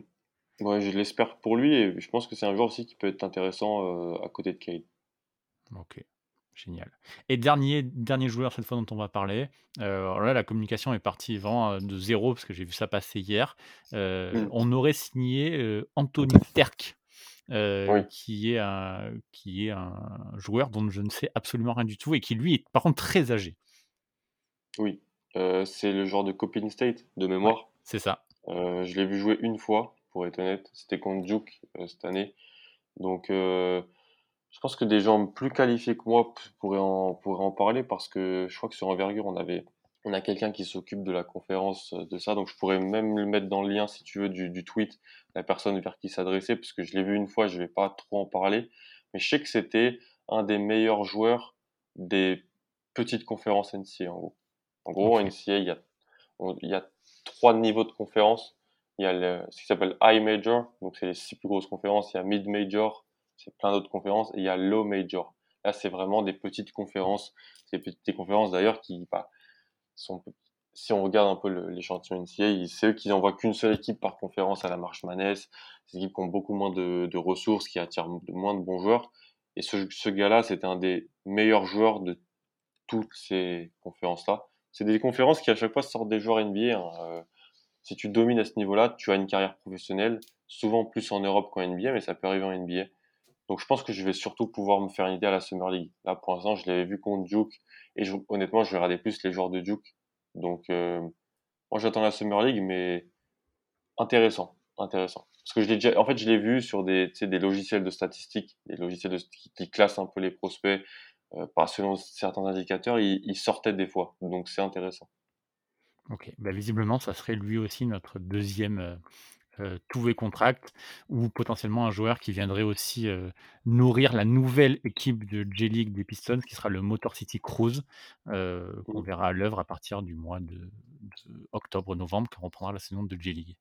Ouais, je l'espère pour lui et je pense que c'est un joueur aussi qui peut être intéressant euh, à côté de Cade. Ok. Génial. Et dernier, dernier joueur cette fois dont on va parler. Euh, alors là, la communication est partie vraiment euh, de zéro parce que j'ai vu ça passer hier. Euh, Mm. On aurait signé Anthony Terk, euh, Oui. qui, est un, qui est un joueur dont je ne sais absolument rien du tout et qui lui est par contre très âgé. Oui, euh, c'est le joueur de Coppin State de Ouais, mémoire. c'est ça. Euh, je l'ai vu jouer une fois, pour être honnête. C'était contre Duke cette année. Donc, je pense que des gens plus qualifiés que moi pourraient en, pourraient en parler parce que je crois que sur Envergure, on avait, on a quelqu'un qui s'occupe de la conférence de ça. Donc, je pourrais même le mettre dans le lien, si tu veux, du, du tweet, la personne vers qui s'adresser, parce que je l'ai vu une fois, je vais pas trop en parler. Mais je sais que c'était un des meilleurs joueurs des petites conférences NCAA, en gros. En gros, en Ok. NCAA, il y a, on- il y a trois niveaux de conférences. Il y a le, ce qui s'appelle High Major, donc c'est les six plus grosses conférences. Il y a Mid Major, c'est plein d'autres conférences. Et il y a Low Major. Là, c'est vraiment des petites conférences. Des petites conférences d'ailleurs qui bah, sont, si on regarde un peu l'échantillon ils- c'est eux qui n'envoient qu'une seule équipe par conférence à la Marche Manès. Ces équipes qui ont beaucoup moins de, ressources, qui attirent moins de bons joueurs. Et ce, gars-là, c'était un des meilleurs joueurs de toutes ces conférences-là. C'est des conférences qui à chaque fois sortent des joueurs NBA. hein. Euh, si tu domines à ce niveau-là, tu as une carrière professionnelle, souvent plus en Europe qu'en NBA, mais ça peut arriver en NBA. Donc je pense que je vais surtout pouvoir me faire une idée à la Summer League. Là, pour l'instant, je l'avais vu contre Duke, et honnêtement, je regardais plus les joueurs de Duke. Donc euh, moi, j'attends la Summer League, mais intéressant, intéressant. Parce que je l'ai déjà, en fait, je l'ai vu sur des, des logiciels de statistiques, des logiciels qui, classent un peu les prospects euh, par selon certains indicateurs, ils, ils sortaient des fois. Donc c'est intéressant. Ok. Bah, visiblement, ça serait lui aussi notre deuxième euh, euh, two-way contract ou potentiellement un joueur qui viendrait aussi euh, nourrir la nouvelle équipe de J-League des Pistons qui sera le Motor City Cruise euh, qu'on Mm. verra à l'œuvre à partir du mois de, de octobre-novembre quand on reprendra la saison de J-League.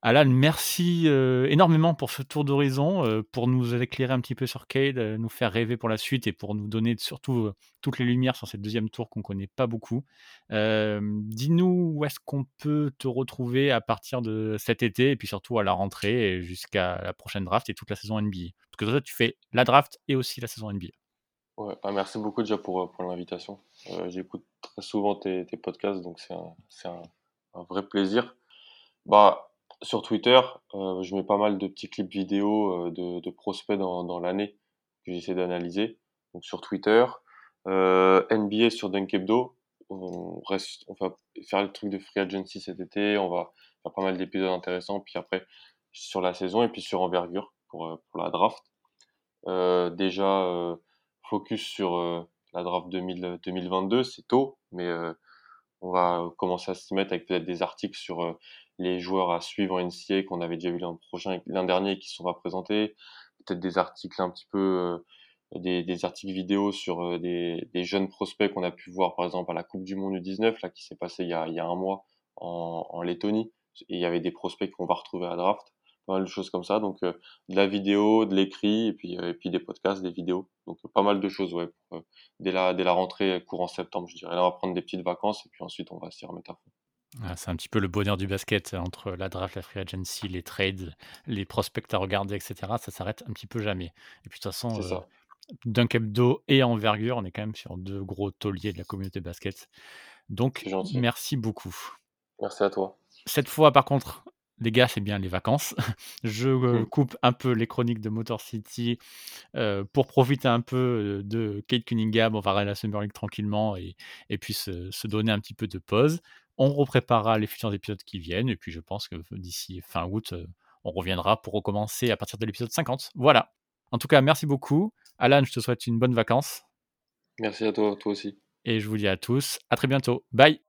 Alan, merci euh, énormément pour ce tour d'horizon, euh, pour nous éclairer un petit peu sur Cade, euh, nous faire rêver pour la suite et pour nous donner surtout toutes les lumières sur cette deuxième tour qu'on connaît pas beaucoup. Dis-nous où est-ce qu'on peut te retrouver à partir de cet été et puis surtout à la rentrée jusqu'à la prochaine draft et toute la saison NBA. Parce que toi, tu fais la draft et aussi la saison NBA. Ouais, ah, merci beaucoup déjà pour, pour l'invitation. J'écoute très souvent tes, podcasts, donc c'est un, c'est un, un vrai plaisir. Bah, sur Twitter, euh, je mets pas mal de petits clips vidéo euh, de, prospects dans, l'année que j'essaie d'analyser. Donc sur Twitter, euh, NBA sur Dunkebdo, on on va faire le truc de free agency cet été, on va faire pas mal d'épisodes intéressants, puis après sur la saison et puis sur envergure pour, la draft. Déjà focus sur la draft 2000, 2022, c'est tôt, mais on va commencer à s'y mettre avec peut-être des articles sur les joueurs à suivre en NCA qu'on avait déjà vu l'an prochain, l'an dernier qui sont pas présentés. Peut-être des articles un petit peu, euh, des, des articles vidéo sur euh, des, des jeunes prospects qu'on a pu voir par exemple à la Coupe du Monde U19 là qui s'est passée il y a, il y a un mois en, en Lettonie. Et il y avait des prospects qu'on va retrouver à draft. pas mal de choses comme ça. Donc, de la vidéo, de l'écrit, et puis, et puis des podcasts, des vidéos. Donc, pas mal de choses, ouais, dès, la, dès la rentrée courant septembre, je dirais. Là, on va prendre des petites vacances, et puis ensuite, on va s'y remettre à fond. Ah, c'est un petit peu le bonheur du basket entre la draft, la free agency, les trades, les prospects à regarder, etc. Ça s'arrête un petit peu jamais. Et puis de toute façon, C'est ça. d'un d'eau et envergure, on est quand même sur deux gros tauliers de la communauté basket. Donc, merci beaucoup. Merci à toi. Cette fois, par contre, les gars, c'est bien les vacances. <laughs> Je euh, Hmm. coupe un peu les chroniques de Motor City euh, pour profiter un peu euh, de Kate Cunningham. On va regarder la Summer League tranquillement et, et puis se, se donner un petit peu de pause. On repréparera les futurs épisodes qui viennent. Et puis, je pense que d'ici fin août, euh, on reviendra pour recommencer à partir de l'épisode 50. Voilà. En tout cas, merci beaucoup. Alan, je te souhaite une bonne vacance. Merci à toi, toi aussi. Et je vous dis à tous, à très bientôt. Bye